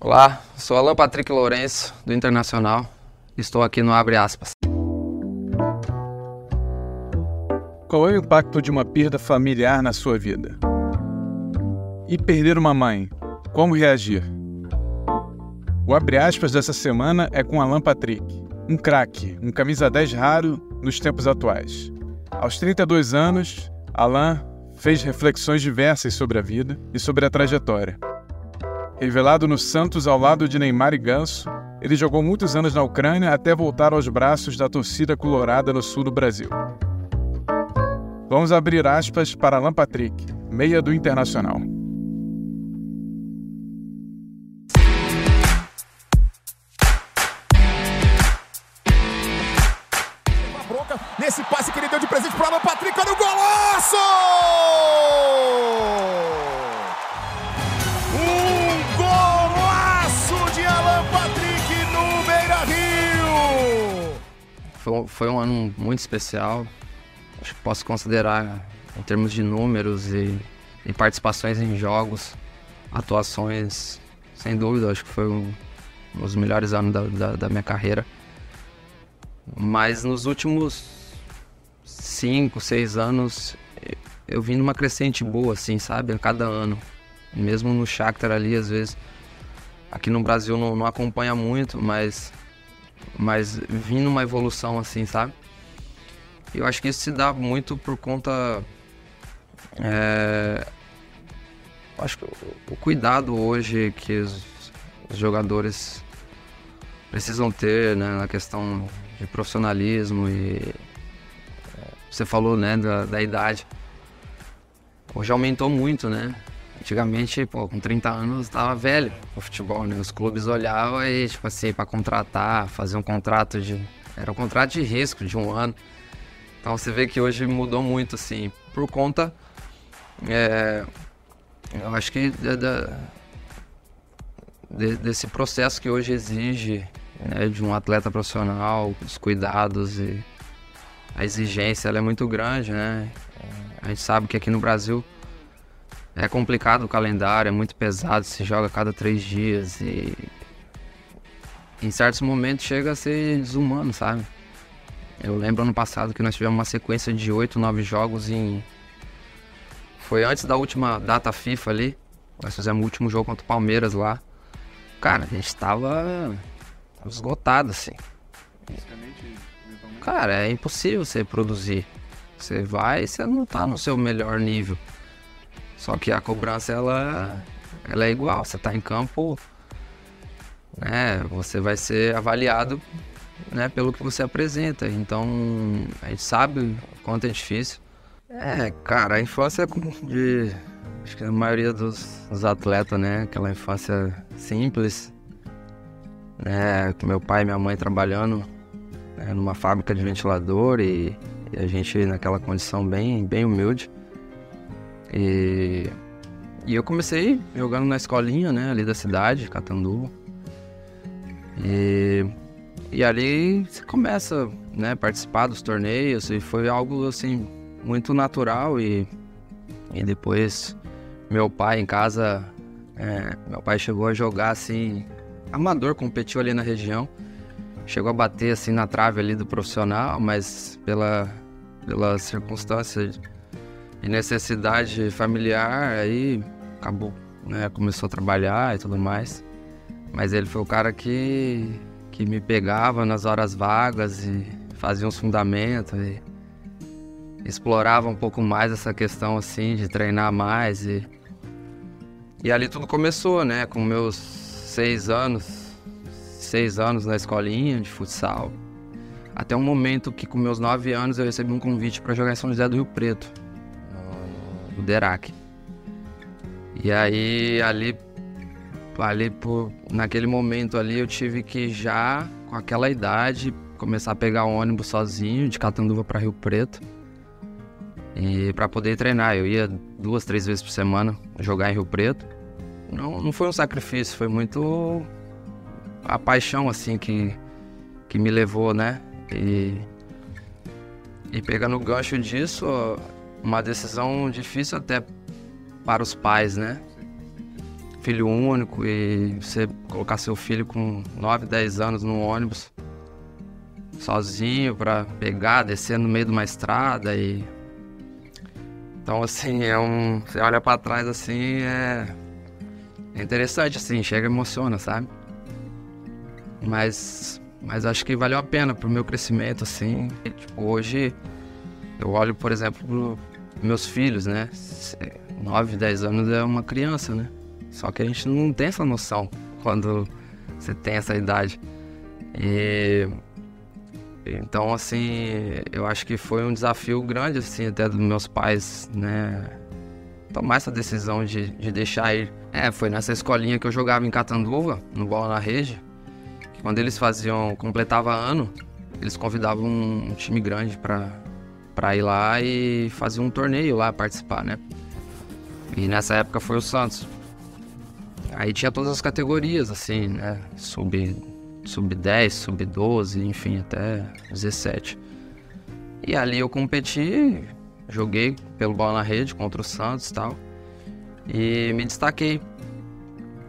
Olá, sou Alan Patrick Lourenço, do Internacional. Estou aqui no Abre Aspas. Qual é o impacto de uma perda familiar na sua vida? E perder uma mãe, como reagir? O Abre Aspas dessa semana é com Alan Patrick, um craque, um camisa 10 raro nos tempos atuais. Aos 32 anos, Alan fez reflexões diversas sobre a vida e sobre a trajetória. Revelado no Santos ao lado de Neymar e Ganso, ele jogou muitos anos na Ucrânia até voltar aos braços da torcida colorada no sul do Brasil. Vamos abrir aspas para Alan Patrick, meia do Internacional. Nesse passe que ele deu de presente para Alan Patrick, olha o golaço! Foi, um ano muito especial. Acho que posso considerar, em termos de números e, e participações em jogos, atuações, sem dúvida, acho que foi um, um dos melhores anos da, da, da minha carreira. Mas nos últimos cinco, seis anos, eu vim numa crescente boa, assim, sabe? A cada ano. Mesmo no Shakhtar ali, às vezes, aqui no Brasil não, não acompanha muito, mas mas vindo uma evolução assim, sabe? Eu acho que isso se dá muito por conta. É, acho que o, cuidado hoje que os, jogadores precisam ter né, na questão de profissionalismo e. É, você falou né, da, da idade. Hoje aumentou muito, né? Antigamente, pô, com 30 anos tava velho o futebol, né? Os clubes olhavam e, tipo assim, para contratar, fazer um contrato de. Era um contrato de risco de um ano. Então você vê que hoje mudou muito, assim, por conta. É, eu acho que de, desse processo que hoje exige né, de um atleta profissional, os cuidados e a exigência ela é muito grande, né? A gente sabe que aqui no Brasil é complicado o calendário, é muito pesado, se joga a cada três dias e em certos momentos chega a ser desumano, sabe? Eu lembro ano passado que nós tivemos uma sequência de oito, nove jogos em. Foi antes da última data FIFA ali. Nós fizemos o último jogo contra o Palmeiras lá. Cara, a gente tava, tava esgotado, assim. Cara, é impossível você produzir. Você vai e você não tá no seu melhor nível. Só que a cobrança ela, ela é igual. Você está em campo, né? Você vai ser avaliado, né? Pelo que você apresenta. Então a gente sabe o quanto é difícil. É, cara, a infância é de acho que a maioria dos, dos atletas, né? Aquela infância simples, né? Com meu pai e minha mãe trabalhando né? numa fábrica de ventilador e, e a gente naquela condição bem, bem humilde. E, e eu comecei jogando na escolinha, né, ali da cidade, Catanduva. E, e ali você começa, né, participar dos torneios e foi algo, assim, muito natural e, e depois meu pai em casa, é, meu pai chegou a jogar, assim, amador, competiu ali na região. Chegou a bater, assim, na trave ali do profissional, mas pela, pela circunstância de necessidade familiar, aí acabou, né? Começou a trabalhar e tudo mais. Mas ele foi o cara que, que me pegava nas horas vagas e fazia uns fundamentos e explorava um pouco mais essa questão assim de treinar mais e e ali tudo começou, né? Com meus seis anos, seis anos na escolinha de futsal. Até um momento que com meus nove anos eu recebi um convite para jogar em São José do Rio Preto o Derac. E aí ali, ali por, naquele momento ali eu tive que já com aquela idade começar a pegar ônibus sozinho de Catanduva para Rio Preto e para poder treinar. Eu ia duas, três vezes por semana jogar em Rio Preto. Não, não foi um sacrifício, foi muito a paixão assim que que me levou, né? E e pegando o gancho disso, uma decisão difícil até para os pais, né? filho único e você colocar seu filho com 9, 10 anos no ônibus sozinho para pegar, descer no meio de uma estrada e então assim, é um, você olha para trás assim, é, é interessante assim, chega emociona, sabe? Mas mas acho que valeu a pena pro meu crescimento assim. Tipo, hoje eu olho, por exemplo, meus filhos, né? 9, 10 anos é uma criança, né? Só que a gente não tem essa noção quando você tem essa idade. E então assim, eu acho que foi um desafio grande assim até dos meus pais, né? Tomar essa decisão de, de deixar ir. É, foi nessa escolinha que eu jogava em Catanduva, no Bola na Rede. Que quando eles faziam, completava ano, eles convidavam um, um time grande para para ir lá e fazer um torneio lá participar, né? E nessa época foi o Santos. Aí tinha todas as categorias, assim, né? Sub, sub 10, sub 12, enfim, até 17. E ali eu competi, joguei pelo bola na rede contra o Santos e tal. E me destaquei.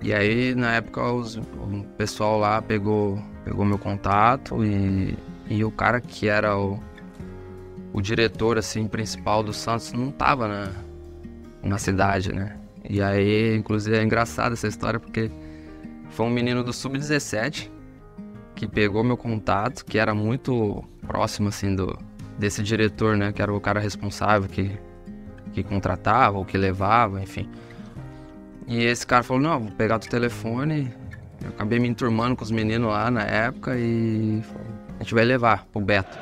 E aí, na época, os, o pessoal lá pegou, pegou meu contato e, e o cara que era o, o diretor assim principal do Santos não tava na, na cidade, né? E aí, inclusive, é engraçada essa história porque foi um menino do sub-17 que pegou meu contato, que era muito próximo assim do desse diretor, né, que era o cara responsável que que contratava ou que levava, enfim. E esse cara falou: "Não, vou pegar teu telefone". Eu acabei me enturmando com os meninos lá na época e a gente vai levar pro Beto.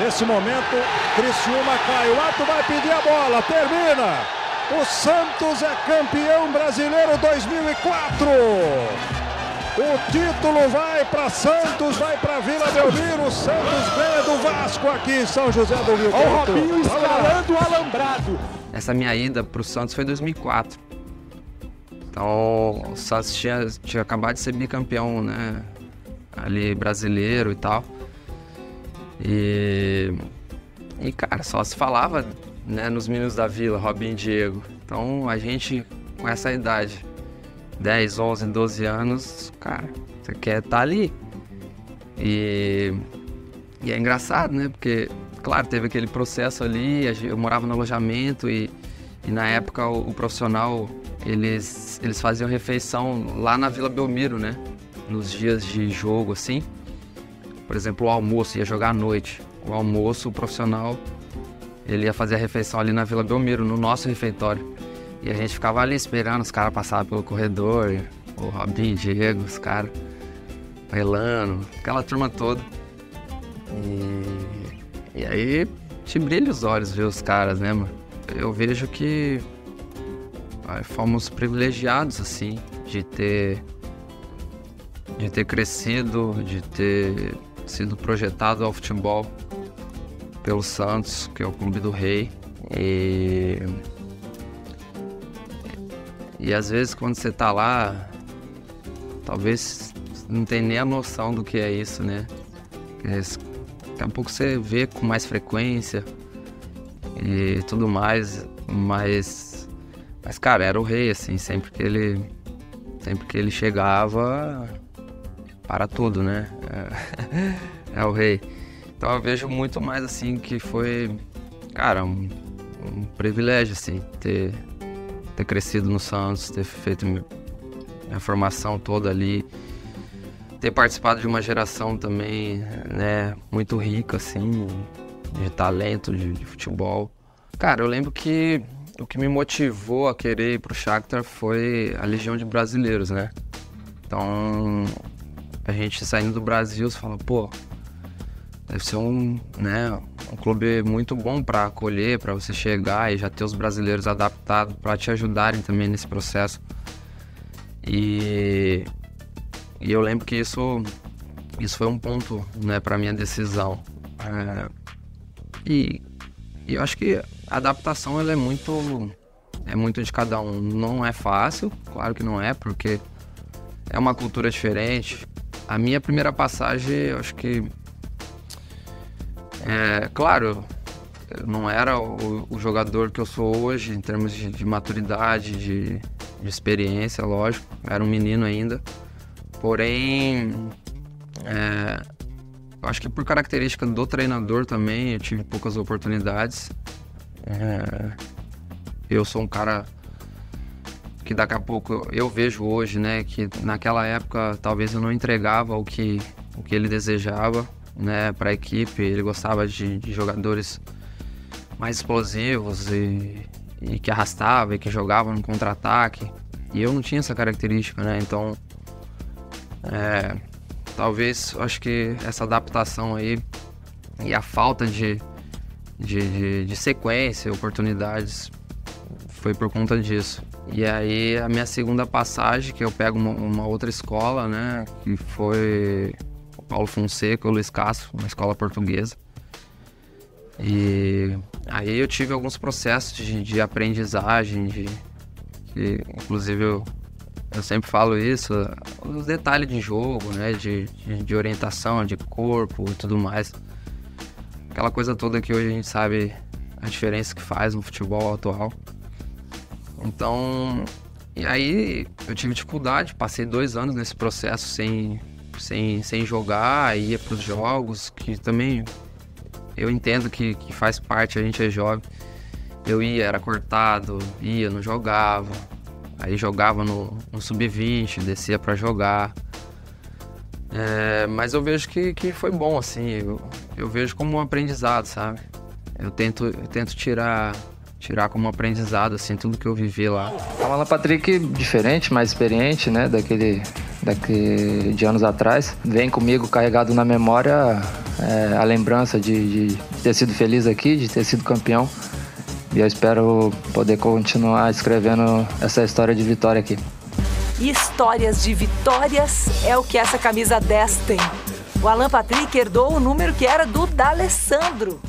Nesse momento, Criciúma cai. O Ato vai pedir a bola. Termina. O Santos é campeão brasileiro 2004. O título vai para Santos, vai para Vila Belmiro. O Santos ganha do Vasco aqui em São José do Rio Olha o Robinho escalando o alambrado. Essa minha ida pro Santos foi em 2004. Então, o Santos tinha, tinha acabado de ser bicampeão, né? Ali brasileiro e tal. E, e cara, só se falava né, nos meninos da vila, Robin e Diego. Então a gente com essa idade, 10, 11, 12 anos, cara, você quer estar tá ali. E, e é engraçado, né? Porque, claro, teve aquele processo ali, eu morava no alojamento e, e na época o, o profissional, eles, eles faziam refeição lá na Vila Belmiro, né? Nos dias de jogo, assim. Por exemplo, o almoço, ia jogar à noite. O almoço, o profissional, ele ia fazer a refeição ali na Vila Belmiro, no nosso refeitório. E a gente ficava ali esperando os caras passarem pelo corredor, o Robinho, Diego, os caras, o Elano, aquela turma toda. E, e aí te brilha os olhos ver os caras, né, mano? Eu vejo que fomos privilegiados, assim, de ter de ter crescido, de ter sido projetado ao futebol pelo Santos, que é o clube do rei. E, e às vezes quando você tá lá, talvez não tenha nem a noção do que é isso, né? Daqui a pouco você vê com mais frequência e tudo mais, mas, mas cara, era o rei, assim, sempre que ele, sempre que ele chegava, para tudo, né? É, é, o rei. Então eu vejo muito mais assim que foi, cara, um, um privilégio assim ter ter crescido no Santos, ter feito minha, formação toda ali, ter participado de uma geração também, né, muito rica assim, de talento, de, de futebol. Cara, eu lembro que o que me motivou a querer ir pro Shakhtar foi a legião de brasileiros, né? Então, a gente saindo do Brasil, você fala, pô, deve ser um, né, um clube muito bom para acolher, para você chegar e já ter os brasileiros adaptados para te ajudarem também nesse processo. E, e eu lembro que isso, isso foi um ponto, né, para minha decisão. É, e, e eu acho que a adaptação ela é muito é muito de cada um. Não é fácil, claro que não é, porque é uma cultura diferente, a minha primeira passagem, eu acho que. É, claro, eu não era o, o, jogador que eu sou hoje, em termos de, de maturidade, de, de experiência, lógico. Era um menino ainda. Porém, é, eu acho que por característica do treinador também, eu tive poucas oportunidades. É, eu sou um cara que daqui a pouco eu vejo hoje, né, que naquela época talvez eu não entregava o que, o que ele desejava, né, para a equipe. Ele gostava de, de jogadores mais explosivos e, e que arrastava e que jogava no contra-ataque. E eu não tinha essa característica, né? Então, é, talvez, acho que essa adaptação aí e a falta de, de, de, de sequência, oportunidades, foi por conta disso. E aí a minha segunda passagem, que eu pego uma, uma outra escola, né? Que foi o Paulo Fonseca, o Luiz Castro, uma escola portuguesa. E aí eu tive alguns processos de, de aprendizagem, de, que inclusive eu, eu sempre falo isso, os detalhes de jogo, né? De, de, de orientação, de corpo e tudo mais. Aquela coisa toda que hoje a gente sabe a diferença que faz no futebol atual. Então, e aí eu tive dificuldade, passei dois anos nesse processo sem, sem, sem jogar, ia para os jogos, que também eu entendo que, que faz parte, a gente é jovem. Eu ia, era cortado, ia, não jogava. Aí jogava no, no sub-20, descia para jogar. É, mas eu vejo que, que foi bom, assim. Eu, eu vejo como um aprendizado, sabe? Eu tento, eu tento tirar tirar como aprendizado, assim, tudo que eu vivi lá. Uma Alan Patrick diferente, mais experiente, né, daquele, daquele de anos atrás. Vem comigo carregado na memória é, a lembrança de, de, ter sido feliz aqui, de ter sido campeão. E eu espero poder continuar escrevendo essa história de vitória aqui. Histórias de vitórias é o que essa camisa 10 tem. O Alan Patrick herdou o número que era do D'Alessandro.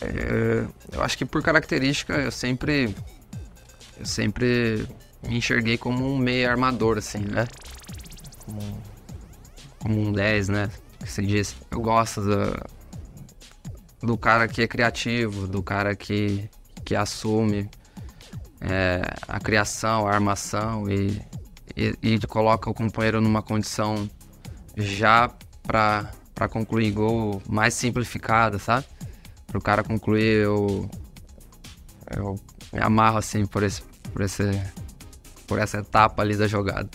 É, eu acho que por característica eu sempre eu sempre me enxerguei como um meio armador assim, né? Como, um 10, né? Que se diz. Eu gosto do, do cara que é criativo, do cara que, que assume é, a criação, a armação e, e, e coloca o companheiro numa condição já para concluir gol mais simplificada, sabe? Para o cara concluir, eu, eu me amarro assim por, esse, por, esse, por essa etapa ali da jogada.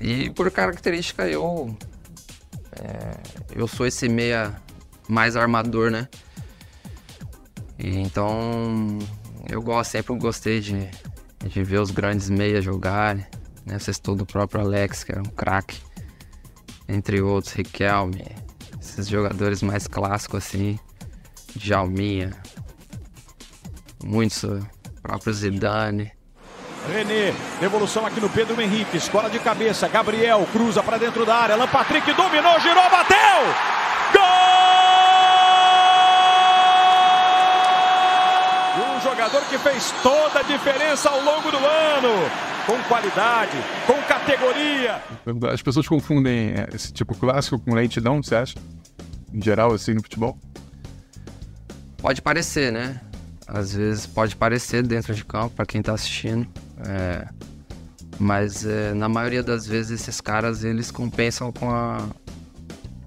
E por característica eu é, eu sou esse meia mais armador, né? E então eu gosto, sempre gostei de, de ver os grandes meias jogarem. Né? Vocês todo o próprio Alex, que era um craque entre outros, Riquelme, esses jogadores mais clássicos assim, Jalminha, muitos, próprio Zidane. René, devolução aqui no Pedro Henrique, escola de cabeça, Gabriel cruza para dentro da área, Alan Patrick dominou, girou, bateu! Gol! Um jogador que fez toda a diferença ao longo do ano com qualidade, com categoria. As pessoas confundem é, esse tipo clássico com lentidão, você acha? Em geral, assim, no futebol? Pode parecer, né? Às vezes pode parecer dentro de campo para quem está assistindo. É... Mas é, na maioria das vezes esses caras eles compensam com a,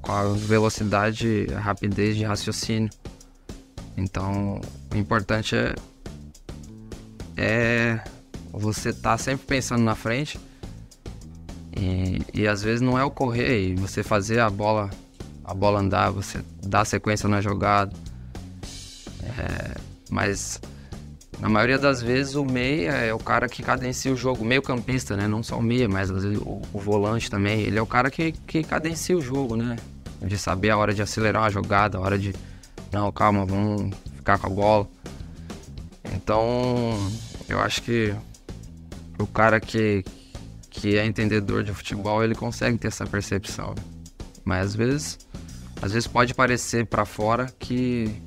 com a velocidade, a rapidez de raciocínio. Então o importante é, é você tá sempre pensando na frente. E, e às vezes não é o correr e você fazer a bola a bola andar, você dar sequência na jogada. É, mas na maioria das vezes o meia é o cara que cadencia o jogo, meio campista, né? Não só o meia, mas às vezes o, o, volante também. Ele é o cara que, que cadencia o jogo, né? De saber a hora de acelerar uma jogada, a hora de. Não, calma, vamos ficar com a bola. Então, eu acho que o cara que, que é entendedor de futebol, ele consegue ter essa percepção. Mas às vezes, às vezes pode parecer para fora que,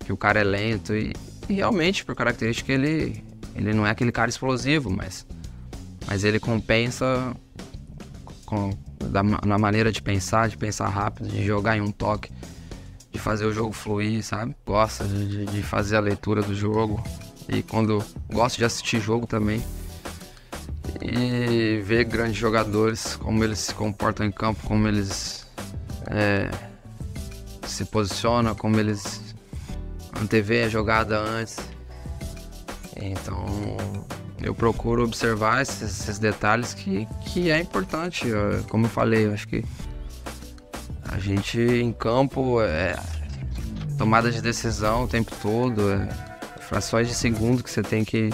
que o cara é lento e, e, realmente, por característica, ele, ele não é aquele cara explosivo, mas, mas ele compensa com, da, na maneira de pensar, de pensar rápido, de jogar em um toque, de fazer o jogo fluir, sabe? Gosta de, de fazer a leitura do jogo. E quando gosta de assistir jogo também, e ver grandes jogadores, como eles se comportam em campo, como eles é, se posicionam, como eles antevêem a jogada antes. Então eu procuro observar esses, esses, detalhes que, que é importante. Como eu falei, eu acho que a gente em campo é tomada de decisão o tempo todo, é frações de segundo que você tem que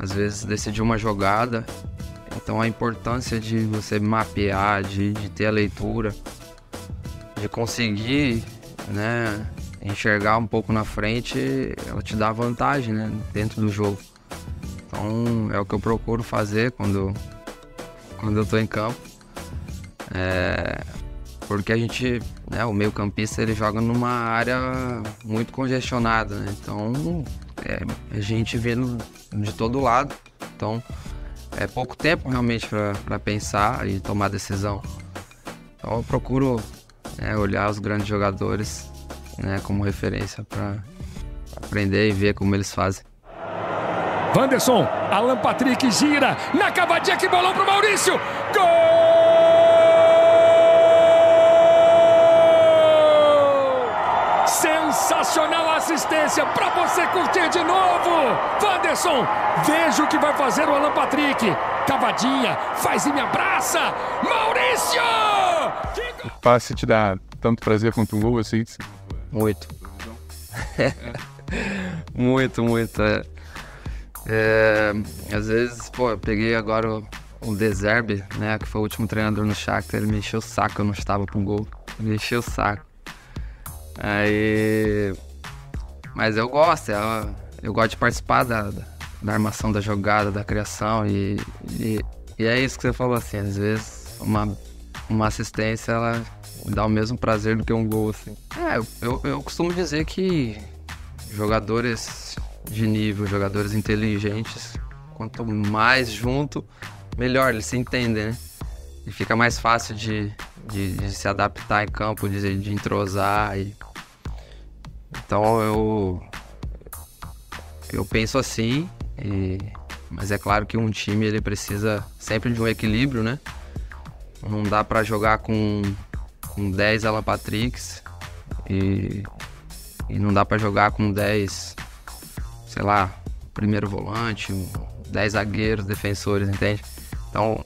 às vezes decidir uma jogada. Então a importância de você mapear, de, de ter a leitura, de conseguir né, enxergar um pouco na frente, ela te dá vantagem né, dentro do jogo. Então é o que eu procuro fazer quando, quando eu estou em campo. É, porque a gente, né, o meio campista ele joga numa área muito congestionada, né? então é, a gente vendo de todo lado, então é pouco tempo realmente para pensar e tomar decisão. Então eu procuro né, olhar os grandes jogadores né, como referência para aprender e ver como eles fazem. Wanderson, Alan Patrick gira na cavadinha que bolou pro Maurício. Gol! Sensacional assistência para você curtir de novo. Wanderson, veja o que vai fazer o Alan Patrick. Cavadinha, faz e me abraça. Maurício! O passe te dá tanto prazer quanto um gol assim? Muito. muito, muito. É. É, às vezes, pô, eu peguei agora o, o Deserbe, né, que foi o último treinador no Shakhtar, ele me encheu o saco, eu não estava com gol. Ele me encheu o saco. Aí. Mas eu gosto, eu, é, eu gosto de participar da, da armação da jogada, da criação e, e, e, é isso que você falou assim, às vezes uma, uma assistência ela dá o mesmo prazer do que um gol, assim. É, eu, eu, costumo dizer que jogadores de nível, jogadores inteligentes, quanto mais junto, melhor, eles se entendem, né? E fica mais fácil de, de, de se adaptar em campo, de, de entrosar. E... Então eu, eu penso assim, e... mas é claro que um time ele precisa sempre de um equilíbrio, né? Não dá para jogar com, com 10 Alan Patricks e, e não dá para jogar com 10 sei lá, primeiro volante, 10 zagueiros, defensores, entende? Então,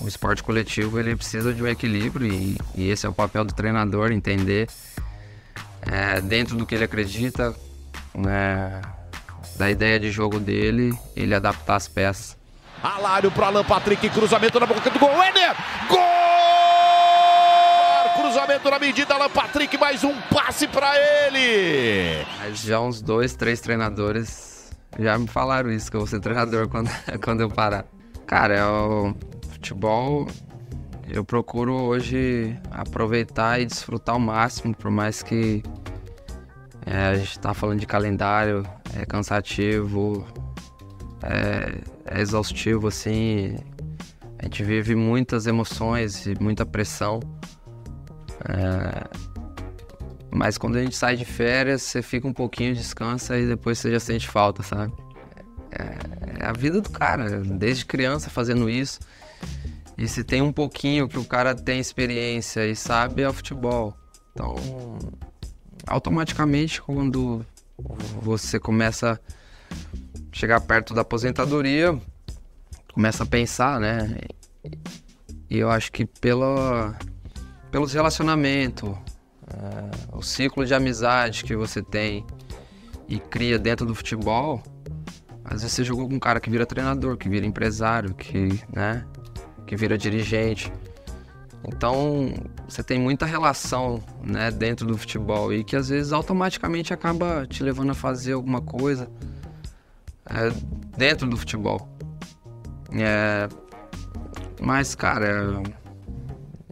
o esporte coletivo ele precisa de um equilíbrio e, e esse é o papel do treinador, entender é, dentro do que ele acredita, né, da ideia de jogo dele, ele adaptar as peças. Alário para Alan Patrick, cruzamento na boca do gol, Ener, gol! cruzamento na medida, Alan Patrick, mais um passe para ele. Mas já uns dois, três treinadores já me falaram isso, que eu vou ser treinador quando, quando eu parar. Cara, é o futebol eu procuro hoje aproveitar e desfrutar ao máximo, por mais que é, a gente está falando de calendário, é cansativo, é, é, exaustivo, assim. A gente vive muitas emoções e muita pressão. É... Mas quando a gente sai de férias, você fica um pouquinho, descansa e depois você já sente falta, sabe? É, é a vida do cara, desde criança fazendo isso. E se tem um pouquinho que o cara tem experiência e sabe, é o futebol. Então, automaticamente, quando você começa a chegar perto da aposentadoria, começa a pensar, né? E eu acho que pela pelos relacionamentos, é, o ciclo de amizade que você tem e cria dentro do futebol, às vezes você jogou com um cara que vira treinador, que vira empresário, que, né, que vira dirigente. Então, você tem muita relação, né, dentro do futebol e que às vezes automaticamente acaba te levando a fazer alguma coisa é, dentro do futebol. É, mas, cara,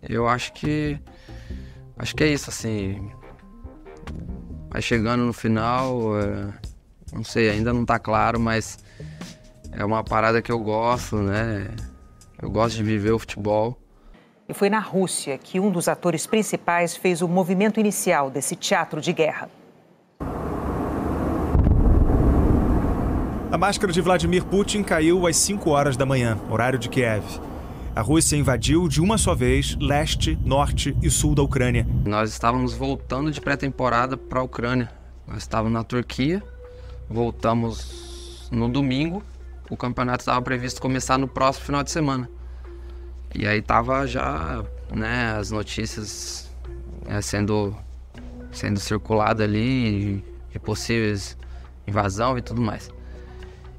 eu acho que. Acho que é isso, assim. Vai chegando no final, é, não sei, ainda não tá claro, mas é uma parada que eu gosto, né? Eu gosto de viver o futebol. E foi na Rússia que um dos atores principais fez o movimento inicial desse teatro de guerra. A máscara de Vladimir Putin caiu às 5 horas da manhã, horário de Kiev. A Rússia invadiu de uma só vez leste, norte e sul da Ucrânia. Nós estávamos voltando de pré-temporada para a Ucrânia. Nós estávamos na Turquia, voltamos no domingo. O campeonato estava previsto começar no próximo final de semana. E aí tava já, né, as notícias é, sendo sendo circulada ali de possíveis invasão e tudo mais.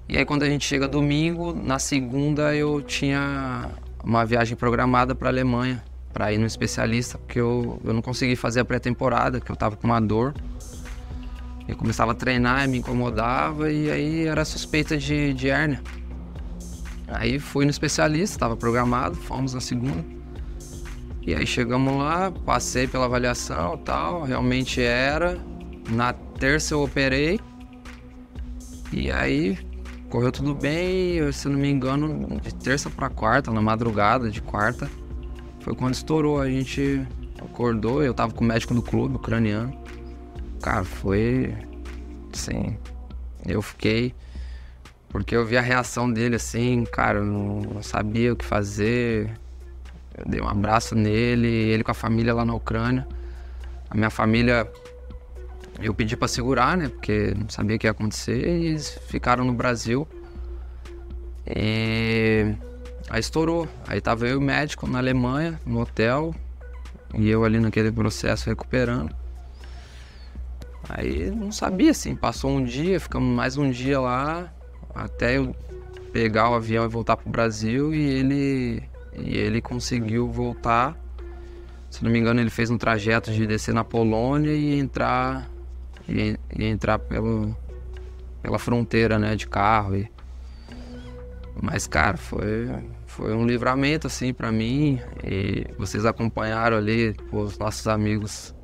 E aí quando a gente chega domingo, na segunda eu tinha uma viagem programada para Alemanha para ir no especialista, porque eu, eu não consegui fazer a pré-temporada, que eu tava com uma dor. Eu começava a treinar, me incomodava e aí era suspeita de, de hérnia. Aí fui no especialista, estava programado, fomos na segunda. E aí chegamos lá, passei pela avaliação tal, realmente era. Na terça eu operei. E aí correu tudo bem, se eu não me engano, de terça para quarta, na madrugada de quarta, foi quando estourou. A gente acordou, eu tava com o médico do clube, ucraniano. Cara, foi. Assim. Eu fiquei. Porque eu vi a reação dele assim, cara, eu não sabia o que fazer. Eu dei um abraço nele, ele com a família lá na Ucrânia. A minha família eu pedi para segurar, né? Porque não sabia o que ia acontecer e eles ficaram no Brasil. E aí estourou. Aí tava eu e o médico na Alemanha, no hotel, e eu ali naquele processo recuperando. Aí não sabia assim, passou um dia, ficamos mais um dia lá, até eu pegar o avião e voltar pro Brasil e ele e ele conseguiu voltar. Se não me engano, ele fez um trajeto de descer na Polônia e entrar e, e entrar pelo, pela fronteira, né, de carro. E... Mas, cara, foi, foi um livramento, assim, para mim. E vocês acompanharam ali, os nossos amigos,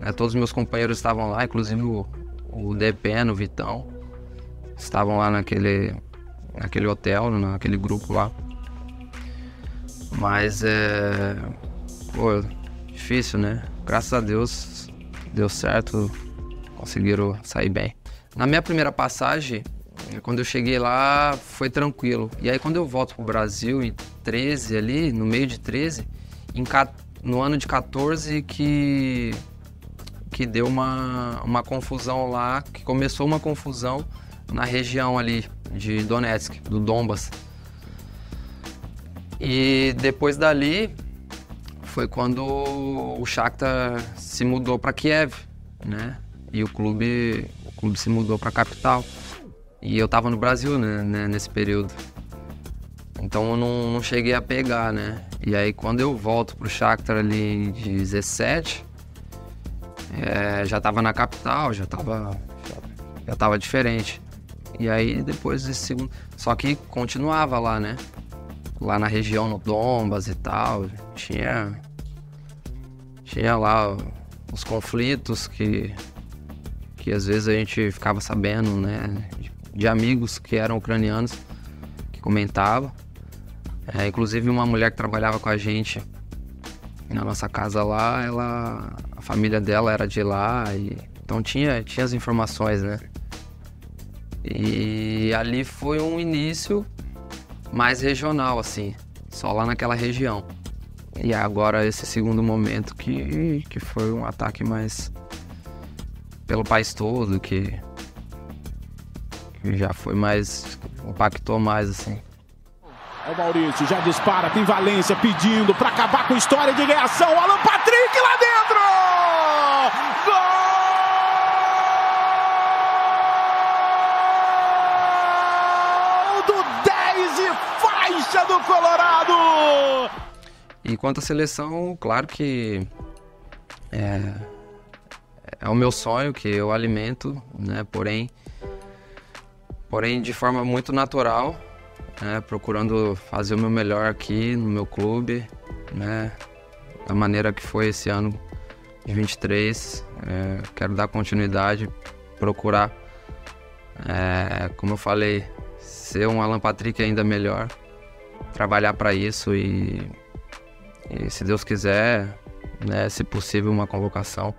né, todos os meus companheiros estavam lá, inclusive o, o DPN, o Vitão, estavam lá naquele, naquele hotel, naquele grupo lá. Mas é. Pô, difícil, né? Graças a Deus deu certo conseguiram sair bem. Na minha primeira passagem, quando eu cheguei lá, foi tranquilo. E aí quando eu volto pro Brasil, em 13 ali, no meio de 13, em, no ano de 14 que que deu uma, uma confusão lá, que começou uma confusão na região ali de Donetsk, do Donbas. E depois dali foi quando o Shakhtar se mudou para Kiev, né? E o clube, o clube se mudou para a capital. E eu tava no Brasil né, né, nesse período. Então eu não, não, cheguei a pegar, né? E aí quando eu volto pro Shakhtar ali de 17, é, já tava na capital, já tava, já, tava diferente. E aí depois desse segundo. Só que continuava lá, né? Lá na região, no Dombas e tal. Tinha. Tinha lá os conflitos que que às vezes a gente ficava sabendo, né, de amigos que eram ucranianos que comentavam. É, inclusive uma mulher que trabalhava com a gente na nossa casa lá, ela, a família dela era de lá e então tinha tinha as informações, né? E ali foi um início mais regional assim, só lá naquela região. E agora esse segundo momento que que foi um ataque mais pelo país todo, que, que já foi mais. impactou mais assim. É o Maurício, já dispara, tem Valência pedindo para acabar com a história de reação. Alan Patrick lá dentro! Gol do 10 e faixa do Colorado! E quanto à seleção, claro que é, é o meu sonho que eu alimento, né? Porém, porém de forma muito natural, né? procurando fazer o meu melhor aqui no meu clube, né? Da maneira que foi esse ano de 23, é, quero dar continuidade, procurar, é, como eu falei, ser um Alan Patrick ainda melhor, trabalhar para isso e, e, se Deus quiser, né, se possível, uma convocação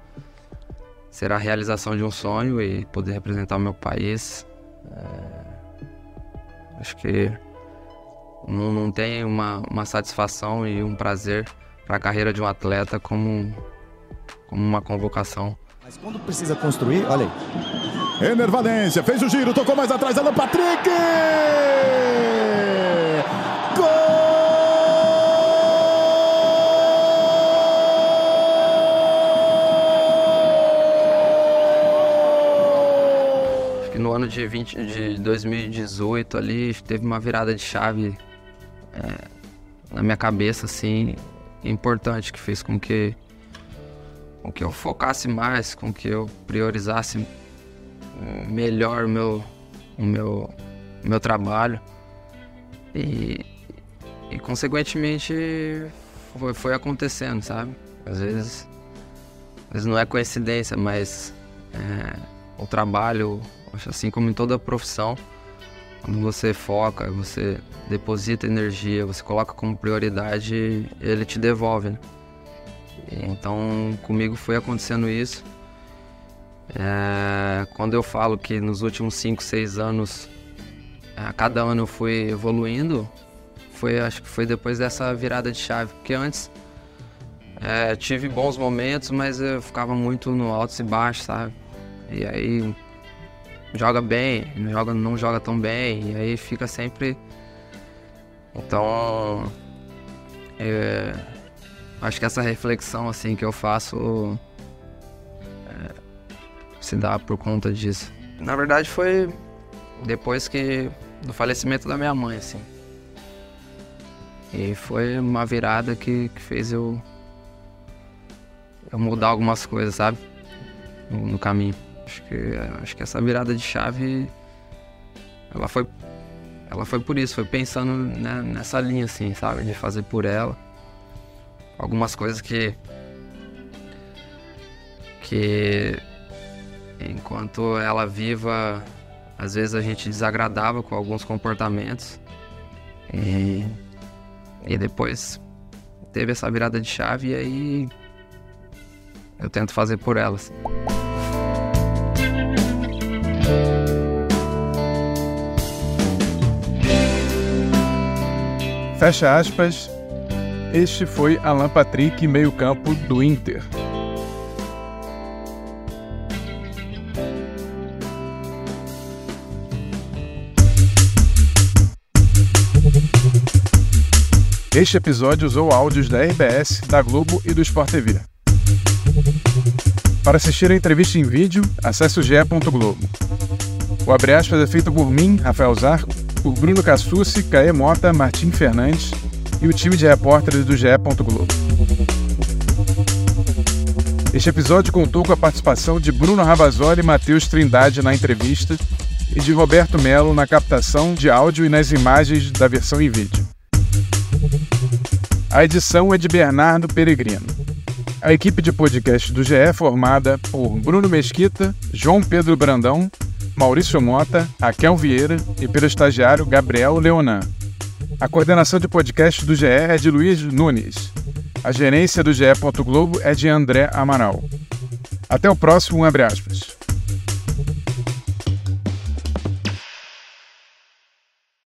será a realização de um sonho e poder representar o meu país. É, Acho que não, não tem uma, uma satisfação e um prazer para a carreira de um atleta como, como uma convocação. Mas quando precisa construir, olha aí. Enervalência, fez o giro, tocou mais atrás, Alan Patrick! no ano de, 20, de 2018 ali teve uma virada de chave na minha cabeça, assim, importante, que fez com que, com que eu focasse mais, com que eu priorizasse melhor o meu, o meu, o meu trabalho. E, e consequentemente foi, foi acontecendo, sabe? Às vezes, às vezes não é coincidência, mas é, o trabalho, assim como em toda profissão, quando você foca, você deposita energia, você coloca como prioridade, ele te devolve. Né? Então, comigo foi acontecendo isso. É, quando eu falo que nos últimos 5, 6 anos, a cada ano eu fui evoluindo, foi, acho que foi depois dessa virada de chave. Porque antes é, tive bons momentos, mas eu ficava muito no altos e baixos, sabe? E aí joga bem, não joga, não joga tão bem, e aí fica sempre. Então. É, acho que essa reflexão assim que eu faço é, se dá por conta disso. Na verdade foi depois que do falecimento da minha mãe, assim. E foi uma virada que, que fez eu, eu mudar algumas coisas, sabe? no, no caminho. Acho que, acho que essa virada de chave, ela foi, ela foi por isso, foi pensando né, nessa linha, assim, sabe? De fazer por ela. Algumas coisas que, que enquanto ela viva, às vezes a gente desagradava com alguns comportamentos. E, e depois teve essa virada de chave e aí eu tento fazer por ela. Fecha aspas. Este foi Alan Patrick, meio-campo do Inter. Este episódio usou áudios da RBS, da Globo e do Sport TV. Para assistir a entrevista em vídeo, acesse o ge.globo. O abre aspas é feito por mim, Rafael Zarco, por Bruno Cassucci, Caê Mota, Martim Fernandes e o time de repórteres do GE. Globo. Este episódio contou com a participação de Bruno Ravazoli e Matheus Trindade na entrevista e de Roberto Melo na captação de áudio e nas imagens da versão em vídeo. A edição é de Bernardo Peregrino. A equipe de podcast do GE é formada por Bruno Mesquita, João Pedro Brandão, Maurício Mota, Raquel Vieira e pelo estagiário Gabriel Leonan. A coordenação de podcast do GE é de Luiz Nunes. A gerência do GE. Globo é de André Amaral. Até o próximo, abre aspas.